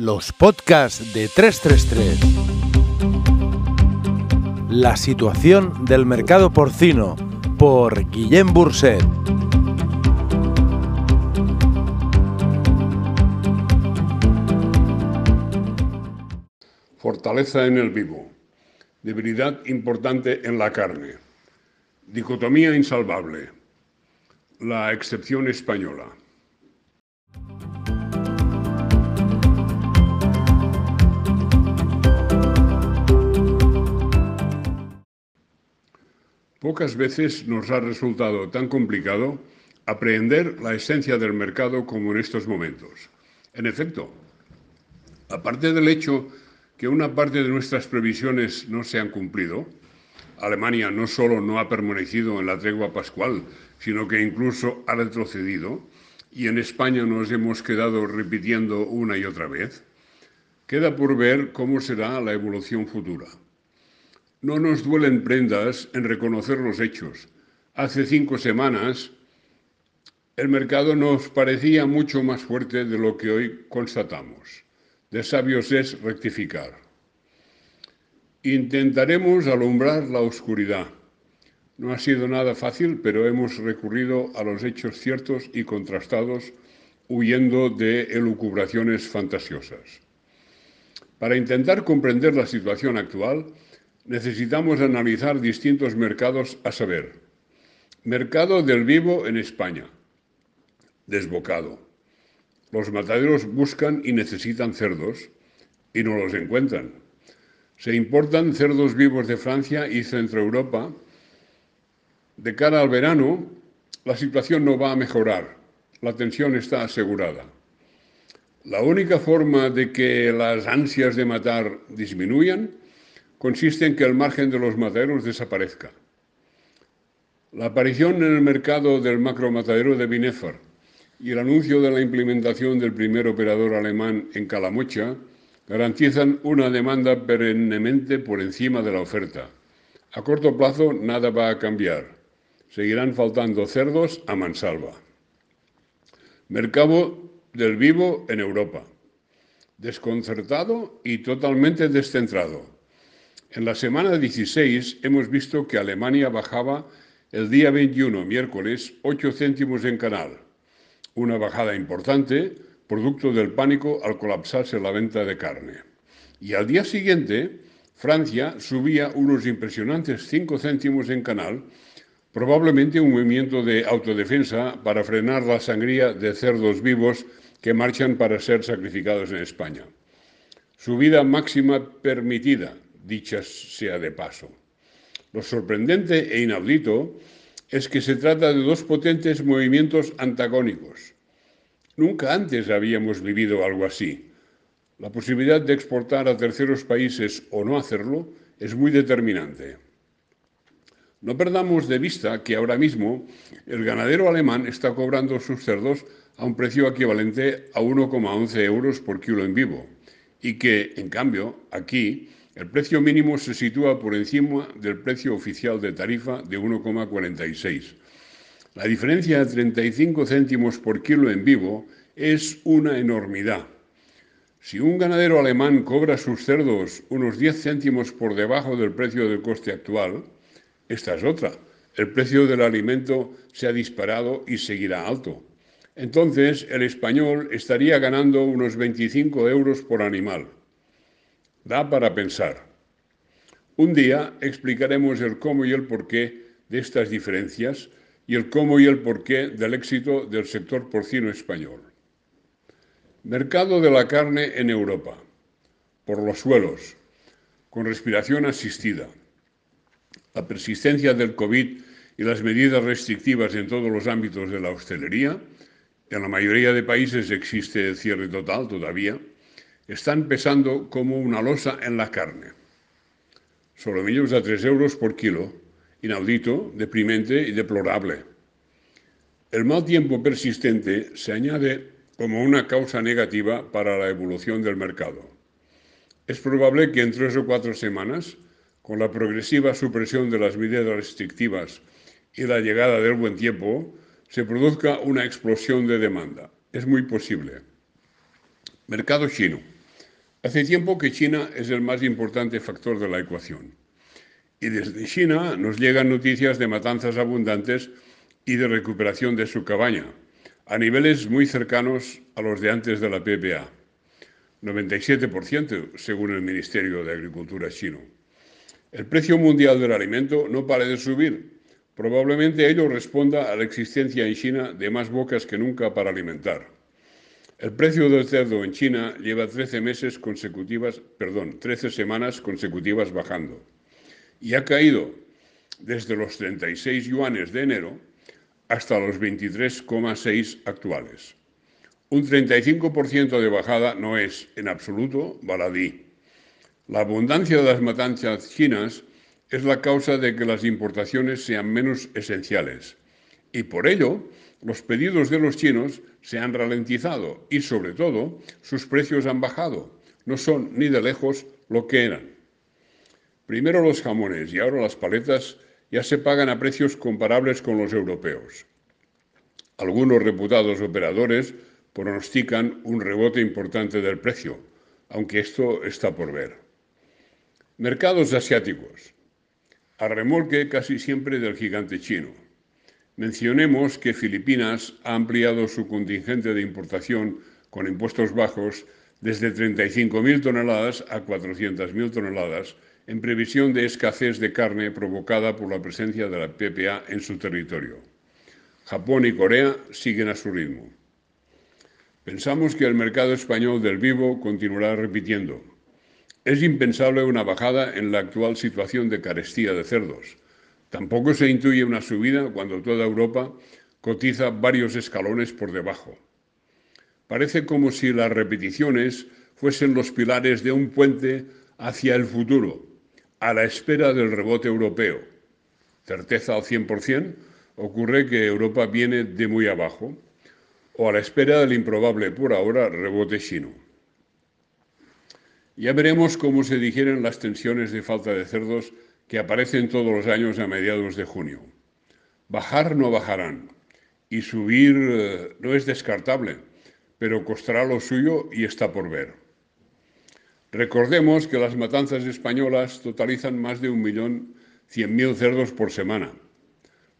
Los podcasts de 333. La situación del mercado porcino por Guillem Burset. Fortaleza en el vivo. Debilidad importante en la carne. Dicotomía insalvable. La excepción española. Pocas veces nos ha resultado tan complicado aprehender la esencia del mercado como en estos momentos. En efecto, aparte del hecho que una parte de nuestras previsiones no se han cumplido, Alemania no solo no ha permanecido en la tregua pascual, sino que incluso ha retrocedido, y en España nos hemos quedado repitiendo una y otra vez, queda por ver cómo será la evolución futura. No nos duelen prendas en reconocer los hechos. Hace cinco semanas el mercado nos parecía mucho más fuerte de lo que hoy constatamos. De sabios es rectificar. Intentaremos alumbrar la oscuridad. No ha sido nada fácil, pero hemos recurrido a los hechos ciertos y contrastados, huyendo de elucubraciones fantasiosas. Para intentar comprender la situación actual, necesitamos analizar distintos mercados a saber. Mercado del vivo en España. Desbocado. Los mataderos buscan y necesitan cerdos y no los encuentran. Se importan cerdos vivos de Francia y Centroeuropa. De cara al verano, la situación no va a mejorar. La tensión está asegurada. La única forma de que las ansias de matar disminuyan consiste en que el margen de los mataderos desaparezca. La aparición en el mercado del macromatadero de Binefar y el anuncio de la implementación del primer operador alemán en Calamocha garantizan una demanda perennemente por encima de la oferta. A corto plazo nada va a cambiar. Seguirán faltando cerdos a mansalva. Mercado del vivo en Europa. Desconcertado y totalmente descentrado en la semana 16 hemos visto que Alemania bajaba el día 21, miércoles, 8 céntimos en canal, una bajada importante, producto del pánico al colapsarse la venta de carne. Y al día siguiente, Francia subía unos impresionantes 5 céntimos en canal, probablemente un movimiento de autodefensa para frenar la sangría de cerdos vivos que marchan para ser sacrificados en España. Subida máxima permitida, dicha sea de paso. Lo sorprendente e inaudito es que se trata de dos potentes movimientos antagónicos. Nunca antes habíamos vivido algo así. La posibilidad de exportar a terceros países o no hacerlo es muy determinante. No perdamos de vista que ahora mismo el ganadero alemán está cobrando sus cerdos a un precio equivalente a 1,11 euros por kilo en vivo y que, en cambio, aquí el precio mínimo se sitúa por encima del precio oficial de tarifa de 1,46. La diferencia de 35 céntimos por kilo en vivo es una enormidad. Si un ganadero alemán cobra sus cerdos unos 10 céntimos por debajo del precio del coste actual, esta es otra. El precio del alimento se ha disparado y seguirá alto. Entonces, el español estaría ganando unos 25 euros por animal. Da para pensar. Un día explicaremos el cómo y el porqué de estas diferencias y el cómo y el porqué del éxito del sector porcino español. Mercado de la carne en Europa. Por los suelos, con respiración asistida. La persistencia del COVID y las medidas restrictivas en todos los ámbitos de la hostelería, en la mayoría de países existe cierre total todavía, están pesando como una losa en la carne. Solomillos a 3 euros por kilo, inaudito, deprimente y deplorable. El mal tiempo persistente se añade como una causa negativa para la evolución del mercado. Es probable que en tres o cuatro semanas, con la progresiva supresión de las medidas restrictivas y la llegada del buen tiempo, se produzca una explosión de demanda. Es muy posible. Mercado chino. Hace tiempo que China es el más importante factor de la ecuación. Y desde China nos llegan noticias de matanzas abundantes y de recuperación de su cabaña, a niveles muy cercanos a los de antes de la PPA. 97% según el Ministerio de Agricultura chino. El precio mundial del alimento no para de subir. Probablemente ello responda a la existencia en China de más bocas que nunca para alimentar. El precio del cerdo en China lleva 13 meses consecutivas, perdón, 13 semanas consecutivas bajando y ha caído desde los 36 yuanes de enero hasta los 23,6 actuales. Un 35% de bajada no es, en absoluto, baladí. La abundancia de las matanzas chinas es la causa de que las importaciones sean menos esenciales y por ello los pedidos de los chinos se han ralentizado y, sobre todo, sus precios han bajado. No son ni de lejos lo que eran. Primero los jamones y ahora las paletas ya se pagan a precios comparables con los europeos. Algunos reputados operadores pronostican un rebote importante del precio, aunque esto está por ver. Mercados asiáticos. A remolque casi siempre del gigante chino. Mencionemos que Filipinas ha ampliado su contingente de importación con impuestos bajos desde 35.000 toneladas a 400.000 toneladas en previsión de escasez de carne provocada por la presencia de la PPA en su territorio. Japón y Corea siguen a su ritmo. Pensamos que el mercado español del vivo continuará repitiendo. Es impensable una bajada en la actual situación de carestía de cerdos Tampoco se intuye una subida cuando toda Europa cotiza varios escalones por debajo. Parece como si las repeticiones fuesen los pilares de un puente hacia el futuro, a la espera del rebote europeo. Certeza al 100%, ocurre que Europa viene de muy abajo, o a la espera del improbable por ahora rebote chino. Ya veremos cómo se digieren las tensiones de falta de cerdos que aparecen todos los años a mediados de junio. Bajar no bajarán y subir eh, no es descartable, pero costará lo suyo y está por ver. Recordemos que las matanzas españolas totalizan más de un millón cien mil cerdos por semana.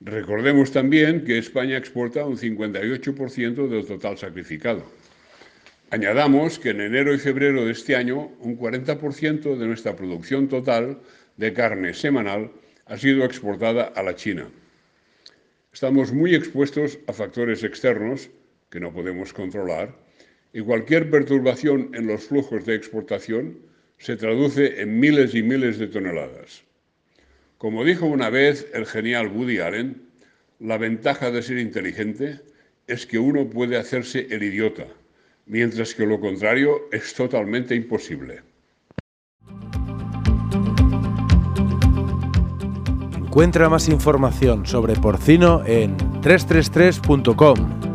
Recordemos también que España exporta un 58% del total sacrificado. Añadamos que en enero y febrero de este año un 40% de nuestra producción total de carne semanal ha sido exportada a la China. Estamos muy expuestos a factores externos que no podemos controlar y cualquier perturbación en los flujos de exportación se traduce en miles y miles de toneladas. Como dijo una vez el genial Woody Allen, la ventaja de ser inteligente es que uno puede hacerse el idiota, mientras que lo contrario es totalmente imposible. Encuentra más información sobre porcino en 333.com.